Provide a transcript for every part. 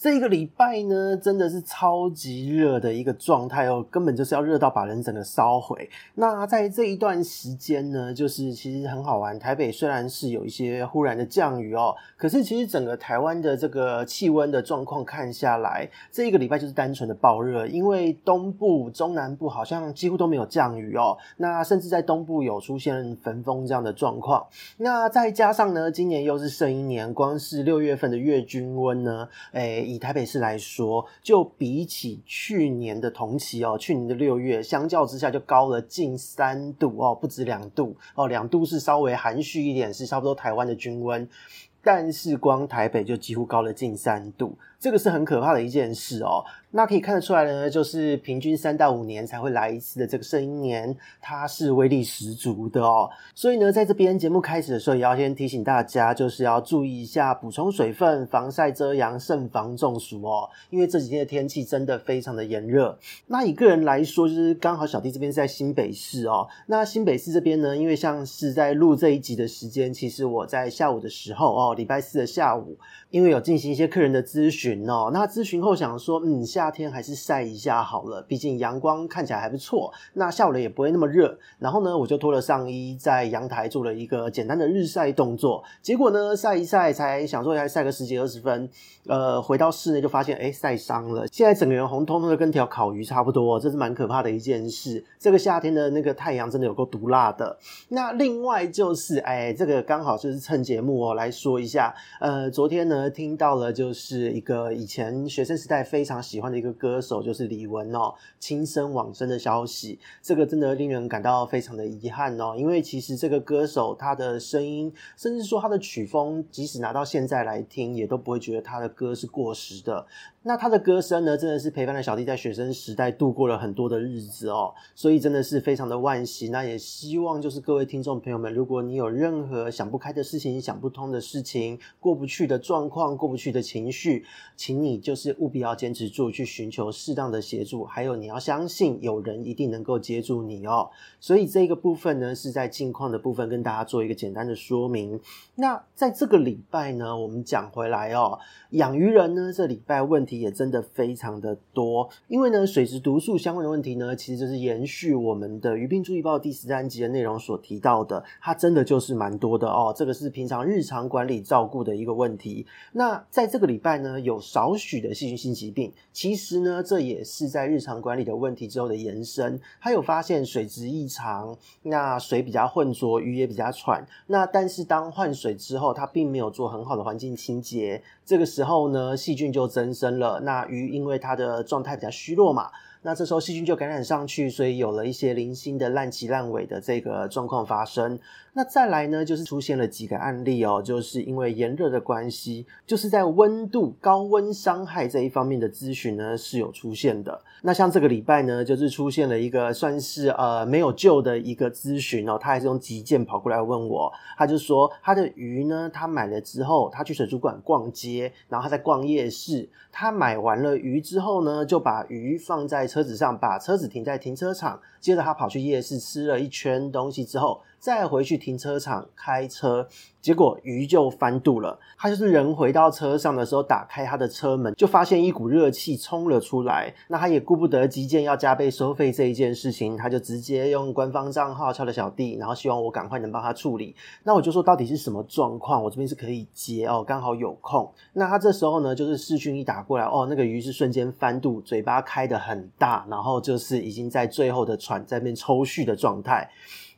这一个礼拜呢，真的是超级热的一个状态哦，根本就是要热到把人整个烧毁。那在这一段时间呢，就是其实很好玩。台北虽然是有一些忽然的降雨哦，可是其实整个台湾的这个气温的状况看下来，这一个礼拜就是单纯的暴热，因为东部、中南部好像几乎都没有降雨哦。那甚至在东部有出现焚风这样的状况。那再加上呢，今年又是圣一年，光是六月份的月均温呢，诶。以台北市来说，就比起去年的同期哦，去年的六月，相较之下就高了近三度哦，不止两度哦，两度是稍微含蓄一点，是差不多台湾的均温，但是光台北就几乎高了近三度，这个是很可怕的一件事哦。那可以看得出来呢，就是平均三到五年才会来一次的这个圣婴年，它是威力十足的哦。所以呢，在这边节目开始的时候，也要先提醒大家，就是要注意一下补充水分、防晒遮阳，慎防中暑哦。因为这几天的天气真的非常的炎热。那以个人来说，就是刚好小弟这边是在新北市哦。那新北市这边呢，因为像是在录这一集的时间，其实我在下午的时候哦，礼拜四的下午，因为有进行一些客人的咨询哦。那咨询后想说，嗯，夏天还是晒一下好了，毕竟阳光看起来还不错。那下午了也不会那么热。然后呢，我就脱了上衣，在阳台做了一个简单的日晒动作。结果呢，晒一晒，才想说还晒个十几二十分，呃，回到室内就发现，哎，晒伤了。现在整个人红彤彤的，跟条烤鱼差不多，这是蛮可怕的一件事。这个夏天的那个太阳真的有够毒辣的。那另外就是，哎，这个刚好就是趁节目哦来说一下。呃，昨天呢，听到了就是一个以前学生时代非常。喜欢的一个歌手就是李玟哦，轻生往生的消息，这个真的令人感到非常的遗憾哦。因为其实这个歌手他的声音，甚至说他的曲风，即使拿到现在来听，也都不会觉得他的歌是过时的。那他的歌声呢，真的是陪伴了小弟在学生时代度过了很多的日子哦，所以真的是非常的惋惜。那也希望就是各位听众朋友们，如果你有任何想不开的事情、想不通的事情、过不去的状况、过不去的情绪，请你就是务必要坚持住，去寻求适当的协助。还有你要相信有人一定能够接住你哦。所以这个部分呢，是在近况的部分跟大家做一个简单的说明。那在这个礼拜呢，我们讲回来哦，养鱼人呢，这礼拜问题。也真的非常的多，因为呢，水质毒素相关的问题呢，其实就是延续我们的《鱼病注意报》第十三集的内容所提到的，它真的就是蛮多的哦。这个是平常日常管理照顾的一个问题。那在这个礼拜呢，有少许的细菌性疾病，其实呢，这也是在日常管理的问题之后的延伸。它有发现水质异常，那水比较浑浊，鱼也比较喘。那但是当换水之后，它并没有做很好的环境清洁，这个时候呢，细菌就增生。了，那鱼因为它的状态比较虚弱嘛。那这时候细菌就感染上去，所以有了一些零星的烂鳍烂尾的这个状况发生。那再来呢，就是出现了几个案例哦，就是因为炎热的关系，就是在温度高温伤害这一方面的咨询呢是有出现的。那像这个礼拜呢，就是出现了一个算是呃没有救的一个咨询哦，他还是用急件跑过来问我，他就说他的鱼呢，他买了之后，他去水族馆逛街，然后他在逛夜市，他买完了鱼之后呢，就把鱼放在车子上，把车子停在停车场。接着他跑去夜市吃了一圈东西之后，再回去停车场开车，结果鱼就翻肚了。他就是人回到车上的时候，打开他的车门，就发现一股热气冲了出来。那他也顾不得急件要加倍收费这一件事情，他就直接用官方账号敲了小弟，然后希望我赶快能帮他处理。那我就说到底是什么状况？我这边是可以接哦，刚好有空。那他这时候呢，就是视讯一打过来，哦，那个鱼是瞬间翻肚，嘴巴开得很大，然后就是已经在最后的。在那边抽蓄的状态，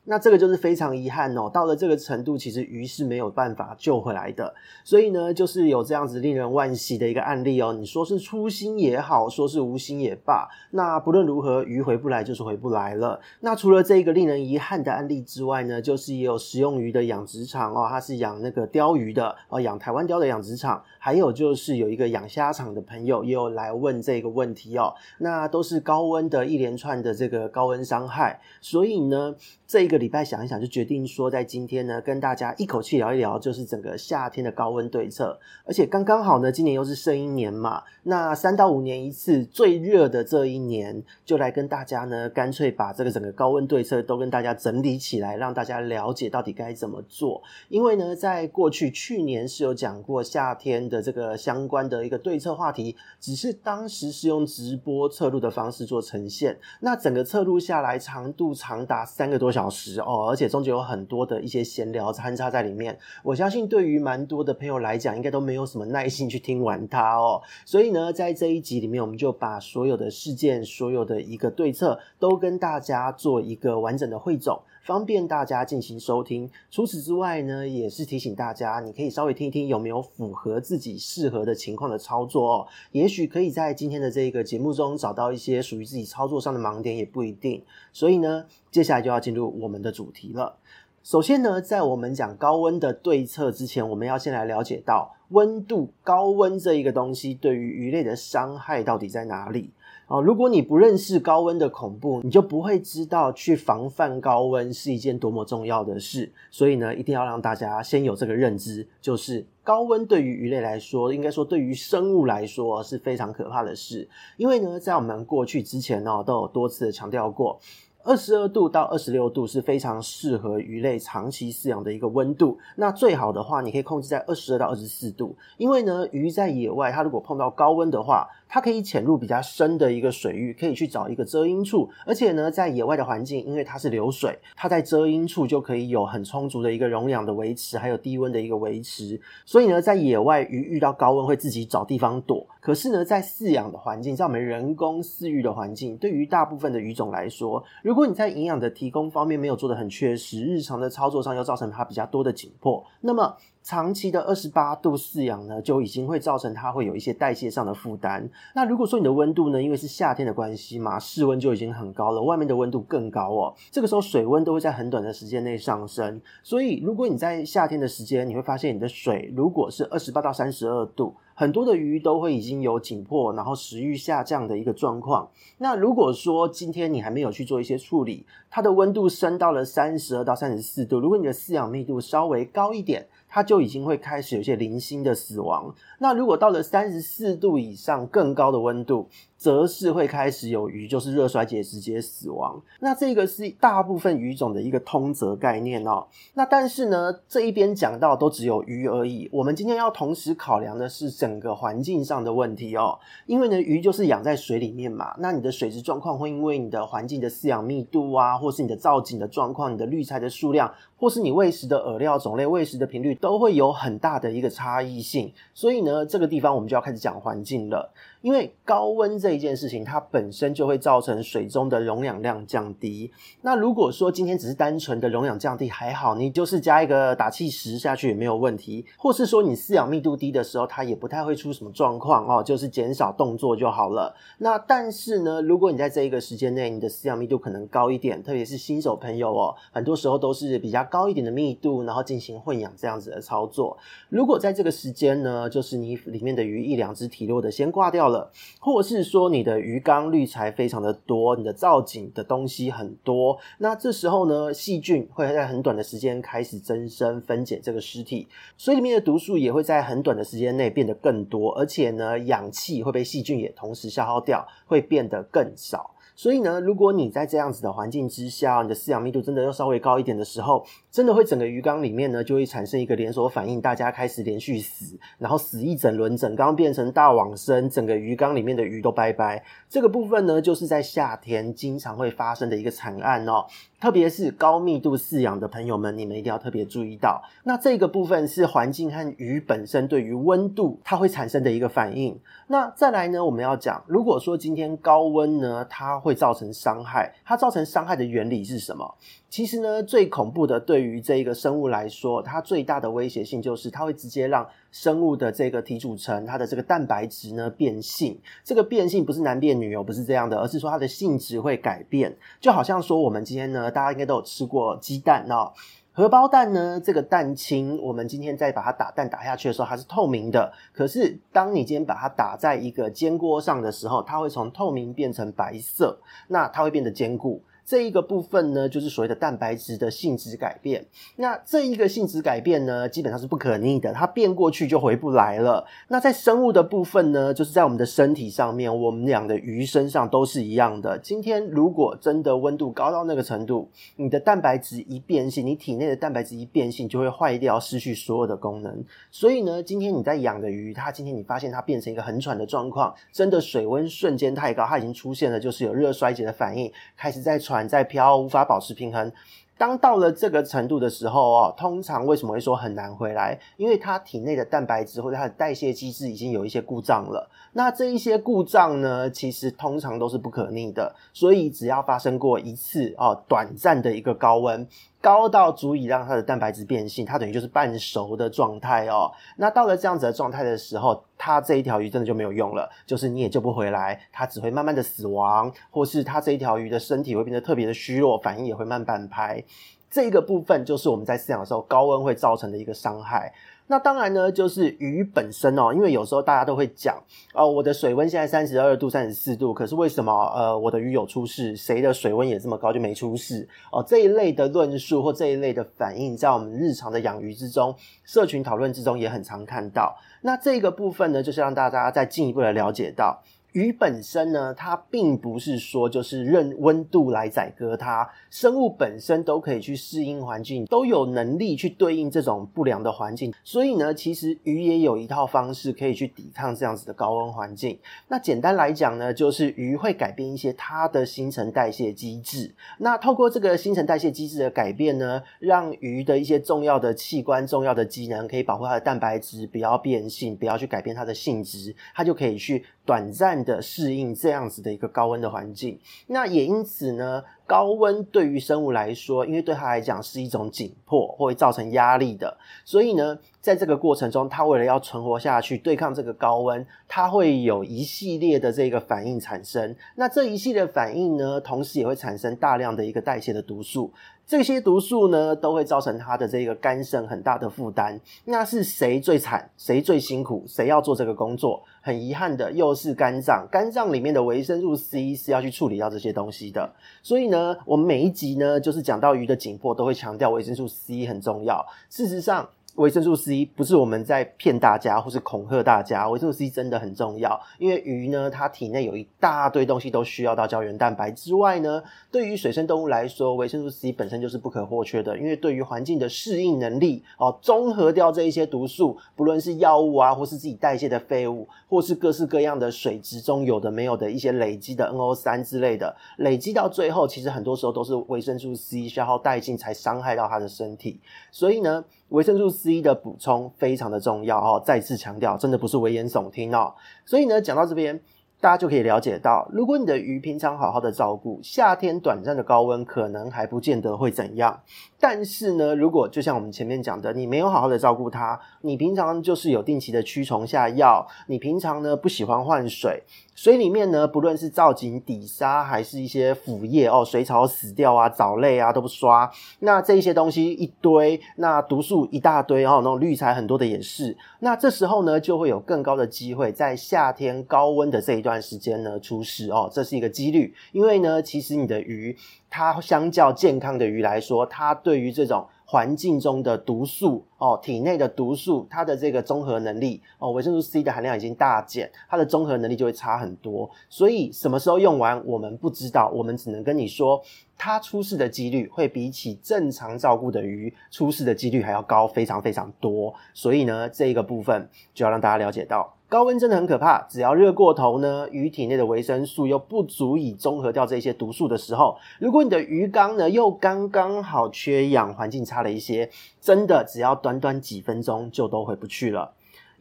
那这个就是非常遗憾哦，到了这个程度，其实鱼是没有办法救回来的。所以呢，就是有这样子令人惋惜的一个案例哦。你说是粗心也好，说是无心也罢，那不论如何，鱼回不来就是回不来了。那除了这个令人遗憾的案例之外呢，就是也有食用鱼的养殖场哦，它是养那个鲷鱼的哦，养台湾鲷的养殖场，还有就是有一个养虾场的朋友也有来问这个问题哦。那都是高温的一连串的这个高温伤害，所以呢，这一个礼拜想一想，就决定说，在今天呢，跟大家一口气聊一聊，就是整个夏天的高温对策。而且刚刚好呢，今年又是圣婴年嘛，那三到五年一次最热的这一年，就来跟大家呢，干脆把这个整个高温对策都跟大家整理起来，让大家了解到底该怎么做。因为呢，在过去去年是有讲过夏天的这个相关的一个对策话题，只是当时是用直播测录的方式做呈现，那整个测录下来长度长达三个多小时。哦，而且中间有很多的一些闲聊掺插在里面。我相信对于蛮多的朋友来讲，应该都没有什么耐心去听完它哦。所以呢，在这一集里面，我们就把所有的事件、所有的一个对策，都跟大家做一个完整的汇总，方便大家进行收听。除此之外呢，也是提醒大家，你可以稍微听一听有没有符合自己适合的情况的操作哦。也许可以在今天的这个节目中找到一些属于自己操作上的盲点，也不一定。所以呢，接下来就要进入我们的主题了。首先呢，在我们讲高温的对策之前，我们要先来了解到温度高温这一个东西对于鱼类的伤害到底在哪里。哦，如果你不认识高温的恐怖，你就不会知道去防范高温是一件多么重要的事。所以呢，一定要让大家先有这个认知，就是高温对于鱼类来说，应该说对于生物来说是非常可怕的事。因为呢，在我们过去之前呢，都有多次的强调过。二十二度到二十六度是非常适合鱼类长期饲养的一个温度。那最好的话，你可以控制在二十二到二十四度。因为呢，鱼在野外，它如果碰到高温的话，它可以潜入比较深的一个水域，可以去找一个遮阴处。而且呢，在野外的环境，因为它是流水，它在遮阴处就可以有很充足的一个容氧的维持，还有低温的一个维持。所以呢，在野外鱼遇到高温会自己找地方躲。可是呢，在饲养的环境，在我们人工饲育的环境，对于大部分的鱼种来说，如果你在营养的提供方面没有做得很确实，日常的操作上又造成它比较多的紧迫，那么长期的二十八度饲养呢，就已经会造成它会有一些代谢上的负担。那如果说你的温度呢，因为是夏天的关系嘛，室温就已经很高了，外面的温度更高哦，这个时候水温都会在很短的时间内上升。所以如果你在夏天的时间，你会发现你的水如果是二十八到三十二度。很多的鱼都会已经有紧迫，然后食欲下降的一个状况。那如果说今天你还没有去做一些处理，它的温度升到了三十二到三十四度，如果你的饲养密度稍微高一点，它就已经会开始有些零星的死亡。那如果到了三十四度以上更高的温度，则是会开始有鱼就是热衰竭直接死亡。那这个是大部分鱼种的一个通则概念哦。那但是呢，这一边讲到都只有鱼而已。我们今天要同时考量的是整个环境上的问题哦。因为呢，鱼就是养在水里面嘛。那你的水质状况会因为你的环境的饲养密度啊，或是你的造景的状况、你的滤材的数量，或是你喂食的饵料种类、喂食的频率，都会有很大的一个差异性。所以呢，这个地方我们就要开始讲环境了。因为高温这一件事情，它本身就会造成水中的溶氧量降低。那如果说今天只是单纯的溶氧降低还好，你就是加一个打气石下去也没有问题。或是说你饲养密度低的时候，它也不太会出什么状况哦，就是减少动作就好了。那但是呢，如果你在这一个时间内，你的饲养密度可能高一点，特别是新手朋友哦，很多时候都是比较高一点的密度，然后进行混养这样子的操作。如果在这个时间呢，就是你里面的鱼一两只体弱的先挂掉了。或是说你的鱼缸滤材非常的多，你的造景的东西很多，那这时候呢，细菌会在很短的时间开始增生分解这个尸体，水里面的毒素也会在很短的时间内变得更多，而且呢，氧气会被细菌也同时消耗掉，会变得更少。所以呢，如果你在这样子的环境之下，你的饲养密度真的要稍微高一点的时候，真的会整个鱼缸里面呢，就会产生一个连锁反应，大家开始连续死，然后死一整轮，整缸变成大往生，整个鱼缸里面的鱼都拜拜。这个部分呢，就是在夏天经常会发生的一个惨案哦。特别是高密度饲养的朋友们，你们一定要特别注意到。那这个部分是环境和鱼本身对于温度它会产生的一个反应。那再来呢，我们要讲，如果说今天高温呢，它会造成伤害。它造成伤害的原理是什么？其实呢，最恐怖的对于这一个生物来说，它最大的威胁性就是它会直接让生物的这个体组成，它的这个蛋白质呢变性。这个变性不是男变女哦，不是这样的，而是说它的性质会改变。就好像说我们今天呢，大家应该都有吃过鸡蛋哦。荷包蛋呢，这个蛋清，我们今天在把它打蛋打下去的时候，它是透明的。可是，当你今天把它打在一个煎锅上的时候，它会从透明变成白色，那它会变得坚固。这一个部分呢，就是所谓的蛋白质的性质改变。那这一个性质改变呢，基本上是不可逆的，它变过去就回不来了。那在生物的部分呢，就是在我们的身体上面，我们养的鱼身上都是一样的。今天如果真的温度高到那个程度，你的蛋白质一变性，你体内的蛋白质一变性，就会坏掉，失去所有的功能。所以呢，今天你在养的鱼，它今天你发现它变成一个很喘的状况，真的水温瞬间太高，它已经出现了，就是有热衰竭的反应，开始在喘。船在飘，无法保持平衡。当到了这个程度的时候哦，通常为什么会说很难回来？因为它体内的蛋白质或者它的代谢机制已经有一些故障了。那这一些故障呢，其实通常都是不可逆的。所以只要发生过一次哦，短暂的一个高温。高到足以让它的蛋白质变性，它等于就是半熟的状态哦。那到了这样子的状态的时候，它这一条鱼真的就没有用了，就是你也救不回来，它只会慢慢的死亡，或是它这一条鱼的身体会变得特别的虚弱，反应也会慢半拍。这个部分就是我们在饲养的时候高温会造成的一个伤害。那当然呢，就是鱼本身哦，因为有时候大家都会讲，哦，我的水温现在三十二度、三十四度，可是为什么呃我的鱼有出事？谁的水温也这么高就没出事？哦，这一类的论述或这一类的反应，在我们日常的养鱼之中、社群讨论之中也很常看到。那这个部分呢，就是让大家再进一步的了解到。鱼本身呢，它并不是说就是任温度来宰割它，生物本身都可以去适应环境，都有能力去对应这种不良的环境。所以呢，其实鱼也有一套方式可以去抵抗这样子的高温环境。那简单来讲呢，就是鱼会改变一些它的新陈代谢机制。那透过这个新陈代谢机制的改变呢，让鱼的一些重要的器官、重要的机能可以保护它的蛋白质，不要变性，不要去改变它的性质，它就可以去短暂的适应这样子的一个高温的环境，那也因此呢，高温对于生物来说，因为对它来讲是一种紧迫，会造成压力的，所以呢，在这个过程中，它为了要存活下去，对抗这个高温，它会有一系列的这个反应产生。那这一系列反应呢，同时也会产生大量的一个代谢的毒素。这些毒素呢，都会造成他的这个肝肾很大的负担。那是谁最惨？谁最辛苦？谁要做这个工作？很遗憾的，又是肝脏。肝脏里面的维生素 C 是要去处理掉这些东西的。所以呢，我们每一集呢，就是讲到鱼的紧迫，都会强调维生素 C 很重要。事实上，维生素 C 不是我们在骗大家或是恐吓大家，维生素 C 真的很重要。因为鱼呢，它体内有一大堆东西都需要到胶原蛋白之外呢，对于水生动物来说，维生素 C 本身就是不可或缺的。因为对于环境的适应能力哦，综合掉这一些毒素，不论是药物啊，或是自己代谢的废物，或是各式各样的水质中有的没有的一些累积的 NO3 之类的，累积到最后，其实很多时候都是维生素 C 消耗殆尽才伤害到它的身体。所以呢，维生素 C 的补充非常的重要哦，再次强调，真的不是危言耸听哦。所以呢，讲到这边，大家就可以了解到，如果你的鱼平常好好的照顾，夏天短暂的高温可能还不见得会怎样。但是呢，如果就像我们前面讲的，你没有好好的照顾它，你平常就是有定期的驱虫下药，你平常呢不喜欢换水。水里面呢，不论是造景、底沙，还是一些腐叶哦，水草死掉啊，藻类啊都不刷，那这些东西一堆，那毒素一大堆哦，那种滤材很多的也是，那这时候呢，就会有更高的机会在夏天高温的这一段时间呢出事哦，这是一个几率，因为呢，其实你的鱼它相较健康的鱼来说，它对于这种。环境中的毒素哦，体内的毒素，它的这个综合能力哦，维生素 C 的含量已经大减，它的综合能力就会差很多。所以什么时候用完，我们不知道，我们只能跟你说，它出事的几率会比起正常照顾的鱼出事的几率还要高，非常非常多。所以呢，这一个部分就要让大家了解到。高温真的很可怕，只要热过头呢，鱼体内的维生素又不足以中和掉这些毒素的时候，如果你的鱼缸呢又刚刚好缺氧，环境差了一些，真的只要短短几分钟就都回不去了。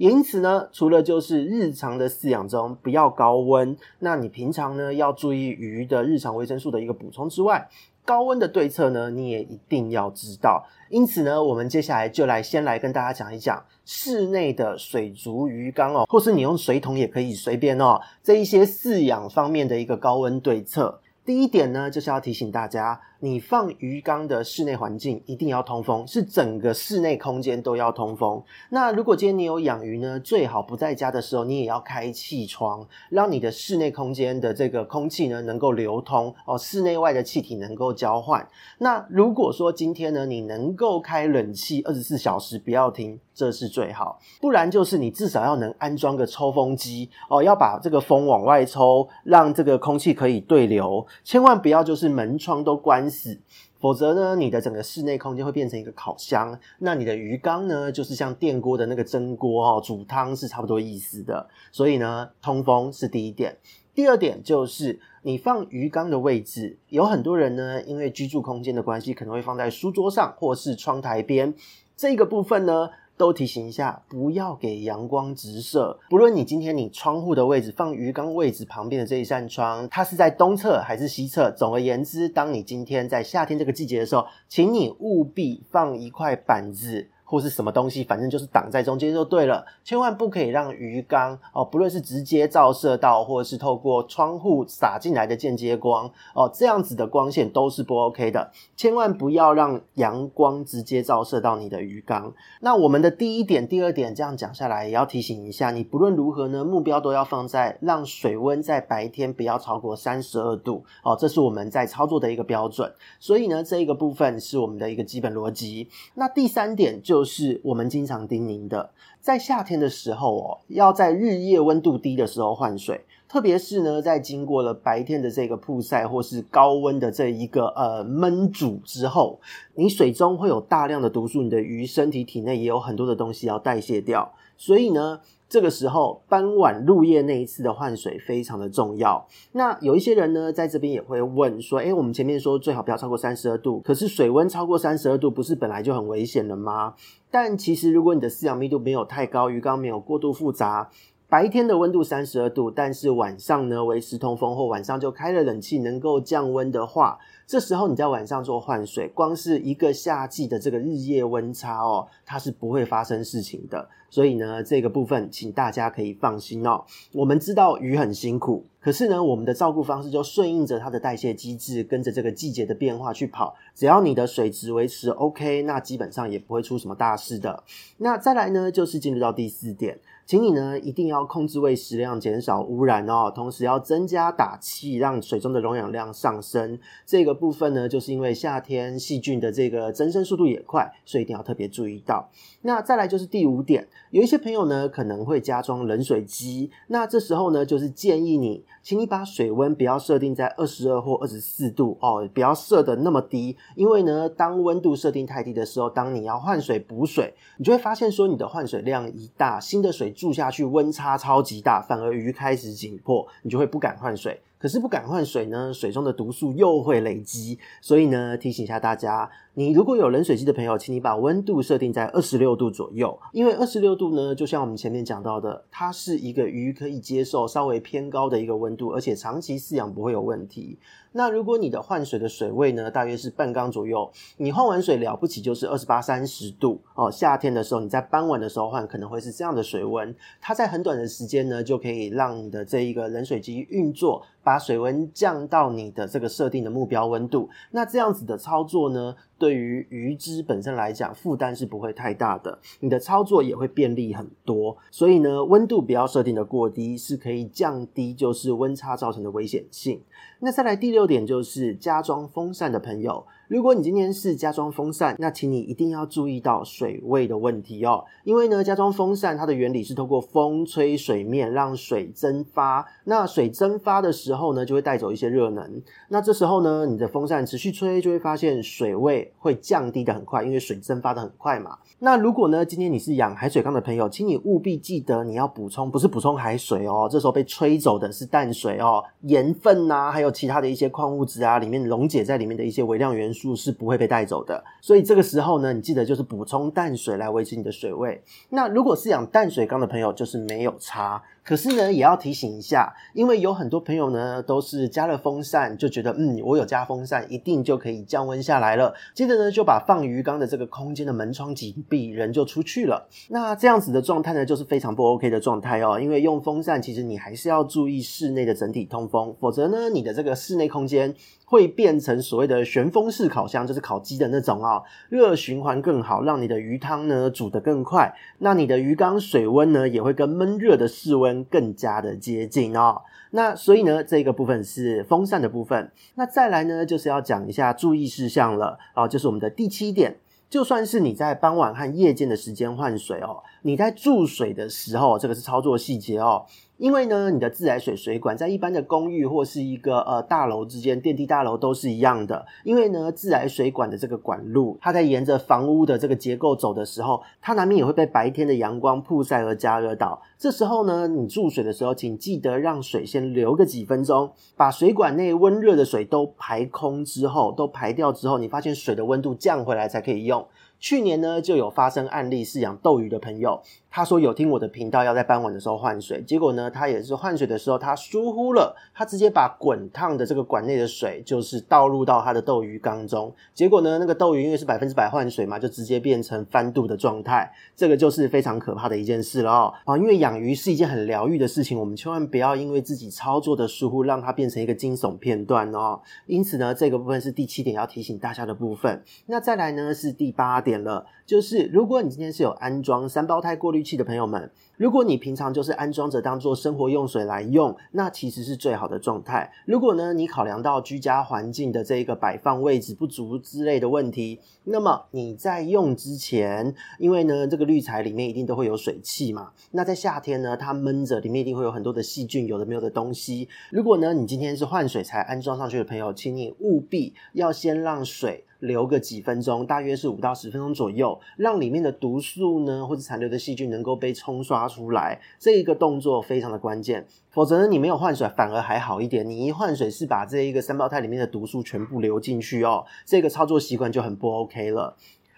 因此呢，除了就是日常的饲养中不要高温，那你平常呢要注意鱼的日常维生素的一个补充之外，高温的对策呢，你也一定要知道。因此呢，我们接下来就来先来跟大家讲一讲室内的水族鱼缸哦，或是你用水桶也可以随便哦，这一些饲养方面的一个高温对策。第一点呢，就是要提醒大家。你放鱼缸的室内环境一定要通风，是整个室内空间都要通风。那如果今天你有养鱼呢，最好不在家的时候，你也要开气窗，让你的室内空间的这个空气呢能够流通哦，室内外的气体能够交换。那如果说今天呢，你能够开冷气二十四小时不要停，这是最好。不然就是你至少要能安装个抽风机哦，要把这个风往外抽，让这个空气可以对流。千万不要就是门窗都关死，否则呢，你的整个室内空间会变成一个烤箱。那你的鱼缸呢，就是像电锅的那个蒸锅哦，煮汤是差不多意思的。所以呢，通风是第一点。第二点就是你放鱼缸的位置，有很多人呢，因为居住空间的关系，可能会放在书桌上或是窗台边。这个部分呢，都提醒一下，不要给阳光直射。不论你今天你窗户的位置放鱼缸位置旁边的这一扇窗，它是在东侧还是西侧？总而言之，当你今天在夏天这个季节的时候，请你务必放一块板子。或是什么东西，反正就是挡在中间就对了，千万不可以让鱼缸哦，不论是直接照射到，或者是透过窗户洒进来的间接光哦，这样子的光线都是不 OK 的，千万不要让阳光直接照射到你的鱼缸。那我们的第一点、第二点这样讲下来，也要提醒一下你，不论如何呢，目标都要放在让水温在白天不要超过三十二度哦，这是我们在操作的一个标准。所以呢，这一个部分是我们的一个基本逻辑。那第三点就。就是我们经常叮咛的，在夏天的时候哦，要在日夜温度低的时候换水，特别是呢，在经过了白天的这个曝晒或是高温的这一个呃闷煮之后，你水中会有大量的毒素，你的鱼身体体内也有很多的东西要代谢掉，所以呢。这个时候，傍晚入夜那一次的换水非常的重要。那有一些人呢，在这边也会问说：“诶，我们前面说最好不要超过三十二度，可是水温超过三十二度，不是本来就很危险了吗？”但其实，如果你的饲养密度没有太高，鱼缸没有过度复杂，白天的温度三十二度，但是晚上呢，维持通风后，晚上就开了冷气，能够降温的话。这时候你在晚上做换水，光是一个夏季的这个日夜温差哦，它是不会发生事情的。所以呢，这个部分请大家可以放心哦。我们知道鱼很辛苦，可是呢，我们的照顾方式就顺应着它的代谢机制，跟着这个季节的变化去跑。只要你的水质维持 OK，那基本上也不会出什么大事的。那再来呢，就是进入到第四点。请你呢一定要控制喂食量，减少污染哦。同时要增加打气，让水中的溶氧量上升。这个部分呢，就是因为夏天细菌的这个增生速度也快，所以一定要特别注意到。那再来就是第五点，有一些朋友呢可能会加装冷水机，那这时候呢就是建议你，请你把水温不要设定在二十二或二十四度哦，不要设得那么低，因为呢当温度设定太低的时候，当你要换水补水，你就会发现说你的换水量一大，新的水。住下去温差超级大，反而鱼开始紧迫，你就会不敢换水。可是不敢换水呢，水中的毒素又会累积。所以呢，提醒一下大家，你如果有冷水机的朋友，请你把温度设定在二十六度左右，因为二十六度呢，就像我们前面讲到的，它是一个鱼可以接受稍微偏高的一个温度，而且长期饲养不会有问题。那如果你的换水的水位呢，大约是半缸左右，你换完水了不起就是二十八、三十度哦。夏天的时候，你在傍晚的时候换，可能会是这样的水温，它在很短的时间呢，就可以让你的这一个冷水机运作，把水温降到你的这个设定的目标温度。那这样子的操作呢，对于鱼只本身来讲，负担是不会太大的，你的操作也会便利很多。所以呢，温度不要设定的过低，是可以降低就是温差造成的危险性。那再来第六点就是加装风扇的朋友。如果你今天是加装风扇，那请你一定要注意到水位的问题哦。因为呢，加装风扇它的原理是透过风吹水面，让水蒸发。那水蒸发的时候呢，就会带走一些热能。那这时候呢，你的风扇持续吹，就会发现水位会降低的很快，因为水蒸发的很快嘛。那如果呢，今天你是养海水缸的朋友，请你务必记得你要补充，不是补充海水哦。这时候被吹走的是淡水哦，盐分呐、还有其他的一些矿物质啊，里面溶解在里面的一些微量元素。数是不会被带走的。所以这个时候呢，你记得就是补充淡水来维持你的水位。那如果是养淡水缸的朋友，就是没有差。可是呢，也要提醒一下，因为有很多朋友呢都是加了风扇，就觉得嗯，我有加风扇，一定就可以降温下来了。接着呢，就把放鱼缸的这个空间的门窗紧闭，人就出去了。那这样子的状态呢，就是非常不 OK 的状态哦。因为用风扇，其实你还是要注意室内的整体通风，否则呢，你的这个室内空间会变成所谓的旋风式烤箱，就是烤鸡的那种哦，热循环更好，让你的鱼汤呢煮得更快。那你的鱼缸水温呢，也会跟闷热的室温。更加的接近哦，那所以呢，这个部分是风扇的部分。那再来呢，就是要讲一下注意事项了哦，就是我们的第七点。就算是你在傍晚和夜间的时间换水哦，你在注水的时候，这个是操作细节哦。因为呢，你的自来水水管在一般的公寓或是一个呃大楼之间，电梯大楼都是一样的。因为呢，自来水管的这个管路，它在沿着房屋的这个结构走的时候，它难免也会被白天的阳光曝晒而加热到。这时候呢，你注水的时候，请记得让水先留个几分钟，把水管内温热的水都排空之后，都排掉之后，你发现水的温度降回来才可以用。去年呢，就有发生案例，饲养斗鱼的朋友，他说有听我的频道，要在傍晚的时候换水，结果呢，他也是换水的时候，他疏忽了，他直接把滚烫的这个管内的水，就是倒入到他的斗鱼缸中，结果呢，那个斗鱼因为是百分之百换水嘛，就直接变成翻肚的状态，这个就是非常可怕的一件事了哦。啊，因为养鱼是一件很疗愈的事情，我们千万不要因为自己操作的疏忽，让它变成一个惊悚片段哦。因此呢，这个部分是第七点要提醒大家的部分。那再来呢，是第八点。了，就是如果你今天是有安装三胞胎过滤器的朋友们，如果你平常就是安装着当做生活用水来用，那其实是最好的状态。如果呢，你考量到居家环境的这个摆放位置不足之类的问题，那么你在用之前，因为呢这个滤材里面一定都会有水汽嘛，那在夏天呢它闷着，里面一定会有很多的细菌，有的没有的东西。如果呢你今天是换水才安装上去的朋友，请你务必要先让水。留个几分钟，大约是五到十分钟左右，让里面的毒素呢，或者残留的细菌能够被冲刷出来，这一个动作非常的关键。否则呢，你没有换水反而还好一点，你一换水是把这一个三胞胎里面的毒素全部流进去哦，这个操作习惯就很不 OK 了。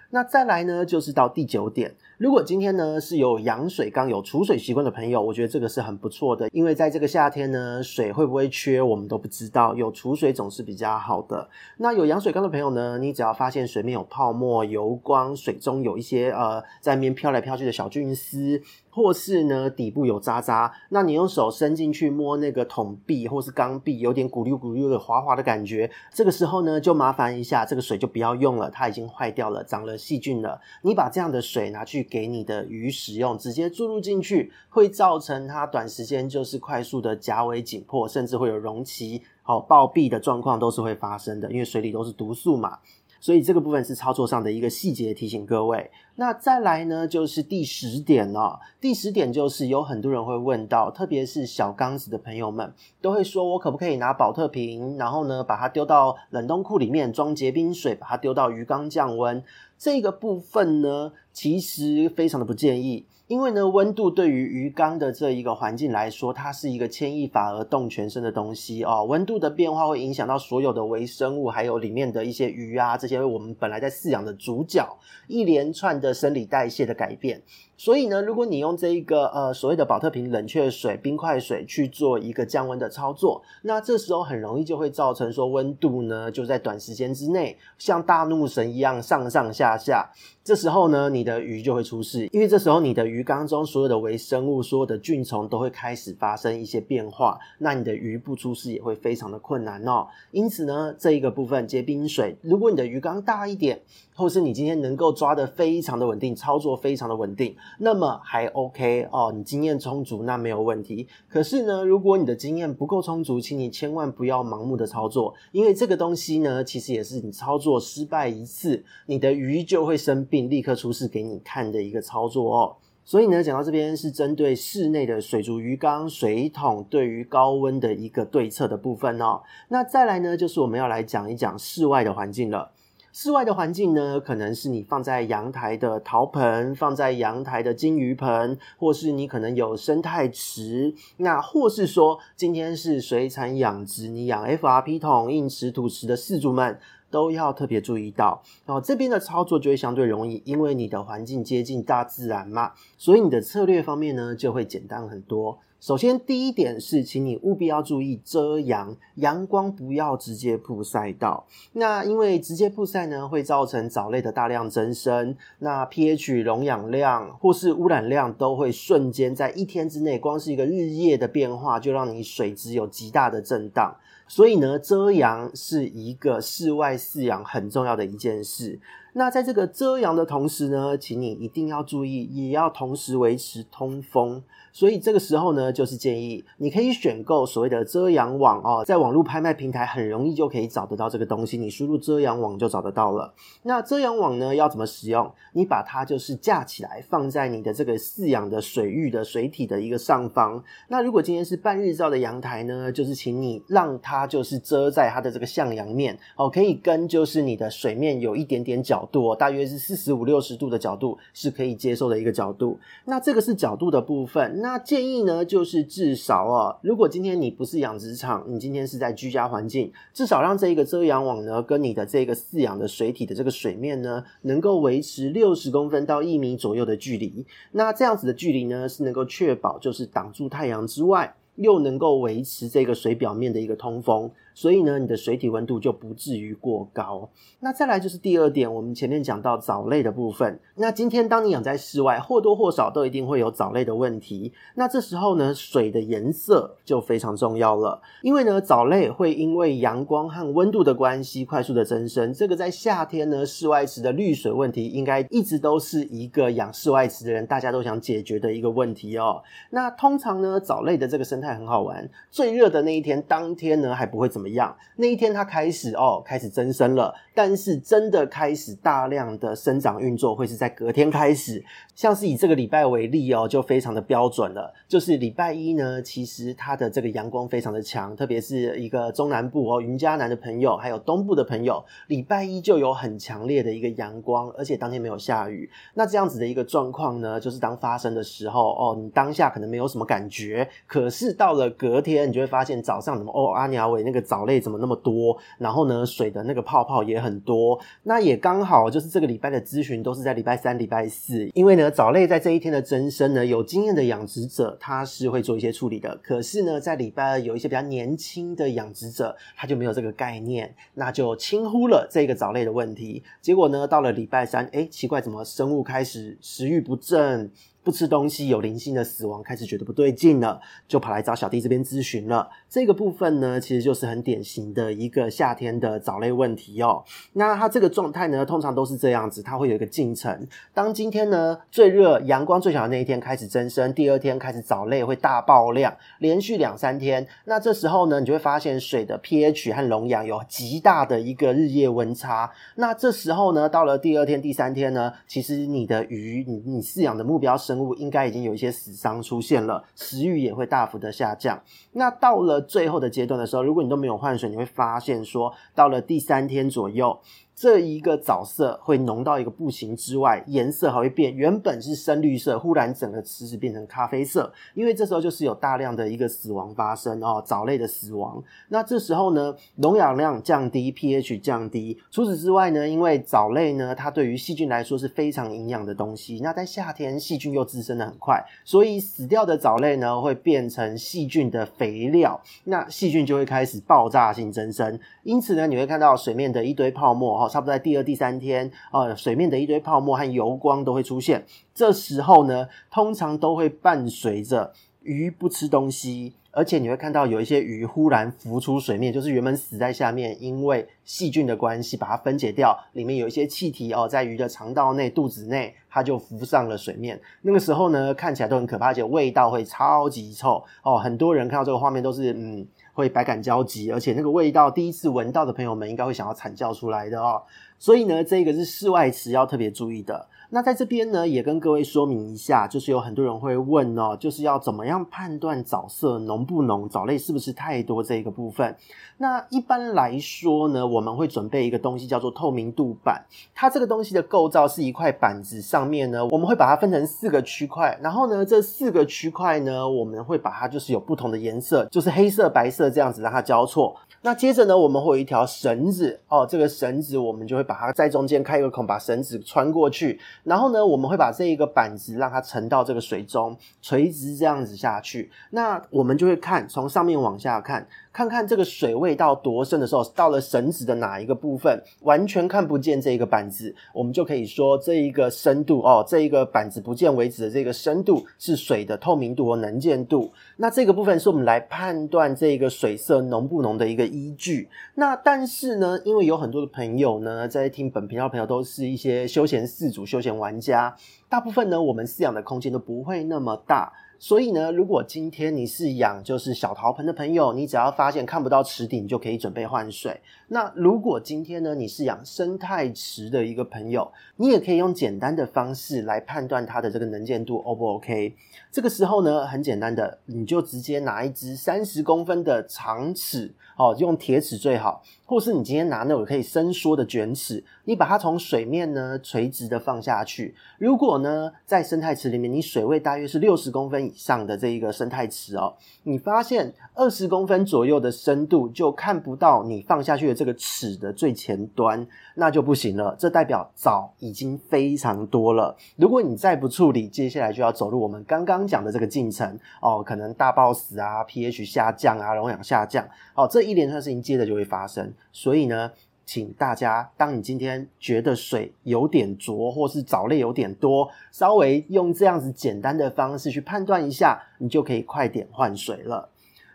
那再来呢，就是到第九点。如果今天呢是有养水缸、有储水习惯的朋友，我觉得这个是很不错的，因为在这个夏天呢，水会不会缺我们都不知道，有储水总是比较好的。那有养水缸的朋友呢，你只要发现水面有泡沫、油光，水中有一些呃在面飘来飘去的小菌丝。或是呢，底部有渣渣，那你用手伸进去摸那个桶壁或是缸壁，有点咕噜咕噜的滑滑的感觉，这个时候呢，就麻烦一下，这个水就不要用了，它已经坏掉了，长了细菌了。你把这样的水拿去 给你的鱼使用，直接注入进去，会造成它短时间就是快速的夹尾紧迫，甚至会有溶鳍、好暴毙的状况都是会发生的，因为水里都是毒素嘛。所以这个部分是操作上的一个细节提醒各位。那再来呢，就是第十点哦。第十点就是有很多人会问到，特别是小缸子的朋友们，都会说我可不可以拿保特瓶，然后呢把它丢到冷冻库里面装结冰水，把它丢到鱼缸降温。这个部分呢，其实非常的不建议。因为呢，温度对于鱼缸的这一个环境来说，它是一个牵一发而动全身的东西哦。温度的变化会影响到所有的微生物，还有里面的一些鱼啊，这些我们本来在饲养的主角，一连串的生理代谢的改变。所以呢，如果你用这一个呃所谓的保特瓶冷却水、冰块水去做一个降温的操作，那这时候很容易就会造成说温度呢就在短时间之内像大怒神一样上上下下。这时候呢，你的鱼就会出事，因为这时候你的鱼缸中所有的微生物、所有的菌虫都会开始发生一些变化，那你的鱼不出事也会非常的困难哦。因此呢，这一个部分结冰水，如果你的鱼缸大一点，或是你今天能够抓得非常的稳定，操作非常的稳定。那么还 OK 哦，你经验充足，那没有问题。可是呢，如果你的经验不够充足，请你千万不要盲目的操作，因为这个东西呢，其实也是你操作失败一次，你的鱼就会生病，立刻出事给你看的一个操作哦。所以呢，讲到这边是针对室内的水族鱼缸、水桶对于高温的一个对策的部分哦。那再来呢，就是我们要来讲一讲室外的环境了。室外的环境呢，可能是你放在阳台的陶盆，放在阳台的金鱼盆，或是你可能有生态池，那或是说今天是水产养殖，你养 FRP 桶、硬池、土池的饲主们。都要特别注意到。哦，这边的操作就会相对容易，因为你的环境接近大自然嘛，所以你的策略方面呢就会简单很多。首先，第一点是，请你务必要注意遮阳，阳光不要直接曝晒到。那因为直接曝晒呢，会造成藻类的大量增生，那 pH 溶氧量或是污染量都会瞬间在一天之内，光是一个日夜的变化，就让你水质有极大的震荡。所以呢，遮阳是一个室外饲养很重要的一件事。那在这个遮阳的同时呢，请你一定要注意，也要同时维持通风。所以这个时候呢，就是建议你可以选购所谓的遮阳网哦，在网络拍卖平台很容易就可以找得到这个东西，你输入遮阳网就找得到了。那遮阳网呢，要怎么使用？你把它就是架起来，放在你的这个饲养的水域的水体的一个上方。那如果今天是半日照的阳台呢，就是请你让它就是遮在它的这个向阳面哦，可以跟就是你的水面有一点点角度，大约是四十五六十度的角度是可以接受的一个角度。那这个是角度的部分。那建议呢，就是至少啊，如果今天你不是养殖场，你今天是在居家环境，至少让这一个遮阳网呢，跟你的这个饲养的水体的这个水面呢，能够维持六十公分到一米左右的距离。那这样子的距离呢，是能够确保就是挡住太阳之外，又能够维持这个水表面的一个通风。所以呢，你的水体温度就不至于过高。那再来就是第二点，我们前面讲到藻类的部分。那今天当你养在室外，或多或少都一定会有藻类的问题。那这时候呢，水的颜色就非常重要了。因为呢，藻类会因为阳光和温度的关系快速的增生。这个在夏天呢，室外池的滤水问题，应该一直都是一个养室外池的人大家都想解决的一个问题哦。那通常呢，藻类的这个生态很好玩。最热的那一天，当天呢还不会怎么。怎么样？那一天它开始哦，开始增生了，但是真的开始大量的生长运作会是在隔天开始。像是以这个礼拜为例哦，就非常的标准了。就是礼拜一呢，其实它的这个阳光非常的强，特别是一个中南部哦，云嘉南的朋友，还有东部的朋友，礼拜一就有很强烈的一个阳光，而且当天没有下雨。那这样子的一个状况呢，就是当发生的时候哦，你当下可能没有什么感觉，可是到了隔天，你就会发现早上怎么哦，阿尼阿伟那个。藻类怎么那么多？然后呢，水的那个泡泡也很多。那也刚好就是这个礼拜的咨询都是在礼拜三、礼拜四，因为呢，藻类在这一天的增生呢，有经验的养殖者他是会做一些处理的。可是呢，在礼拜二有一些比较年轻的养殖者，他就没有这个概念，那就轻忽了这个藻类的问题。结果呢，到了礼拜三，诶，奇怪，怎么生物开始食欲不振？不吃东西，有零星的死亡，开始觉得不对劲了，就跑来找小弟这边咨询了。这个部分呢，其实就是很典型的一个夏天的藻类问题哦。那它这个状态呢，通常都是这样子，它会有一个进程。当今天呢最热、阳光最小的那一天开始增生，第二天开始藻类会大爆量，连续两三天。那这时候呢，你就会发现水的 pH 和溶氧有极大的一个日夜温差。那这时候呢，到了第二天、第三天呢，其实你的鱼，你你饲养的目标。生物应该已经有一些死伤出现了，食欲也会大幅的下降。那到了最后的阶段的时候，如果你都没有换水，你会发现说，到了第三天左右。这一个藻色会浓到一个不行之外，颜色还会变，原本是深绿色，忽然整个池子变成咖啡色，因为这时候就是有大量的一个死亡发生哦，藻类的死亡。那这时候呢，溶氧量降低，pH 降低。除此之外呢，因为藻类呢，它对于细菌来说是非常营养的东西。那在夏天，细菌又滋生的很快，所以死掉的藻类呢，会变成细菌的肥料，那细菌就会开始爆炸性增生。因此呢，你会看到水面的一堆泡沫。差不多在第二、第三天，呃，水面的一堆泡沫和油光都会出现。这时候呢，通常都会伴随着鱼不吃东西，而且你会看到有一些鱼忽然浮出水面，就是原本死在下面，因为细菌的关系把它分解掉，里面有一些气体哦，在鱼的肠道内、肚子内，它就浮上了水面。那个时候呢，看起来都很可怕，而且味道会超级臭哦。很多人看到这个画面都是嗯。会百感交集，而且那个味道，第一次闻到的朋友们应该会想要惨叫出来的哦。所以呢，这个是室外池要特别注意的。那在这边呢，也跟各位说明一下，就是有很多人会问哦，就是要怎么样判断藻色浓不浓，藻类是不是太多这一个部分。那一般来说呢，我们会准备一个东西叫做透明度板，它这个东西的构造是一块板子，上面呢，我们会把它分成四个区块，然后呢，这四个区块呢，我们会把它就是有不同的颜色，就是黑色、白色这样子让它交错。那接着呢，我们会有一条绳子哦，这个绳子我们就会把它在中间开一个孔，把绳子穿过去。然后呢，我们会把这一个板子让它沉到这个水中，垂直这样子下去。那我们就会看，从上面往下看。看看这个水位到多深的时候，到了绳子的哪一个部分，完全看不见这一个板子，我们就可以说这一个深度哦，这一个板子不见为止的这个深度是水的透明度和能见度。那这个部分是我们来判断这个水色浓不浓的一个依据。那但是呢，因为有很多的朋友呢，在听本频道朋友都是一些休闲四组、休闲玩家，大部分呢，我们饲养的空间都不会那么大。所以呢，如果今天你是养就是小陶盆的朋友，你只要发现看不到池底，你就可以准备换水。那如果今天呢，你是养生态池的一个朋友，你也可以用简单的方式来判断它的这个能见度 O 不 OK。这个时候呢，很简单的，你就直接拿一支三十公分的长尺，哦，用铁尺最好，或是你今天拿那种可以伸缩的卷尺，你把它从水面呢垂直的放下去。如果呢，在生态池里面，你水位大约是六十公分以上的这一个生态池哦，你发现二十公分左右的深度就看不到你放下去的这个尺的最前端，那就不行了。这代表藻已经非常多了。如果你再不处理，接下来就要走入我们刚刚讲的这个进程哦，可能大爆死啊，pH 下降啊，溶氧下降哦，这一连串事情接着就会发生。所以呢，请大家，当你今天觉得水有点浊，或是藻类有点多，稍微用这样子简单的方式去判断一下，你就可以快点换水了。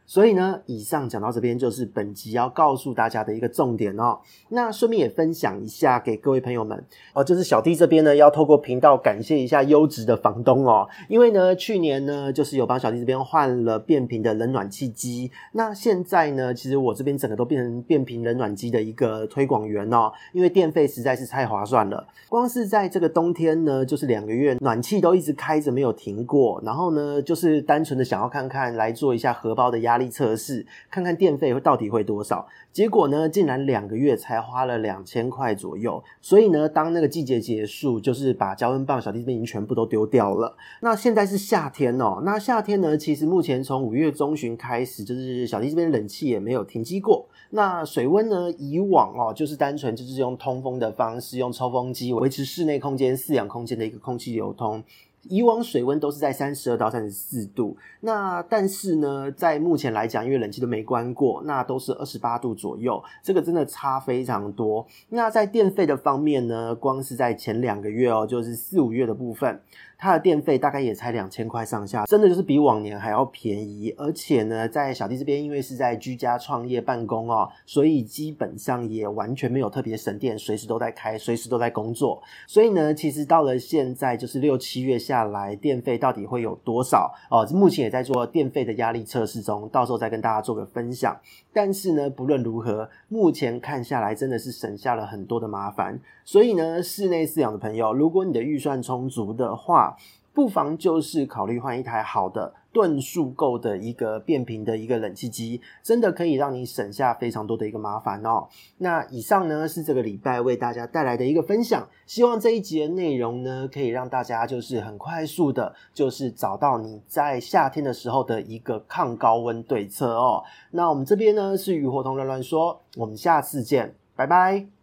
所以呢，以上讲到这边就是本集要告诉大家的一个重点哦。那顺便也分享一下给各位朋友们哦，就是小弟这边呢要透过频道感谢一下优质的房东哦，因为呢去年呢就是有帮小弟这边换了变频的冷暖气机，那现在呢其实我这边整个都变成变频冷暖机的一个推广员哦，因为电费实在是太划算了，光是在这个冬天呢就是两个月暖气都一直开着没有停过，然后呢就是单纯的想要看看来做一下荷包的压力测试，看看电费会到底会多少。结果呢，竟然两个月才花了两千块左右。所以呢，当那个季节结束，就是把加温棒小弟这边已经全部都丢掉了。那现在是夏天哦。那夏天呢，其实目前从五月中旬开始，就是小弟这边冷气也没有停机过。那水温呢，以往哦，就是单纯就是用通风的方式，用抽风机维持室内空间饲养空间的一个空气流通。以往水温都是在三十二到三十四度，那但是呢，在目前来讲，因为冷气都没关过，那都是二十八度左右，这个真的差非常多。那在电费的方面呢，光是在前两个月哦，就是四五月的部分。它的电费大概也才两千块上下，真的就是比往年还要便宜。而且呢，在小弟这边，因为是在居家创业办公哦，所以基本上也完全没有特别省电，随时都在开，随时都在工作。所以呢，其实到了现在，就是六七月下来，电费到底会有多少哦？目前也在做电费的压力测试中，到时候再跟大家做个分享。但是呢，不论如何，目前看下来真的是省下了很多的麻烦。所以呢，室内饲养的朋友，如果你的预算充足的话，不妨就是考虑换一台好的吨数够的一个变频的一个冷气机，真的可以让你省下非常多的一个麻烦哦。那以上呢是这个礼拜为大家带来的一个分享，希望这一集的内容呢可以让大家就是很快速的，就是找到你在夏天的时候的一个抗高温对策哦。那我们这边呢是鱼活通乱乱说，我们下次见，拜拜。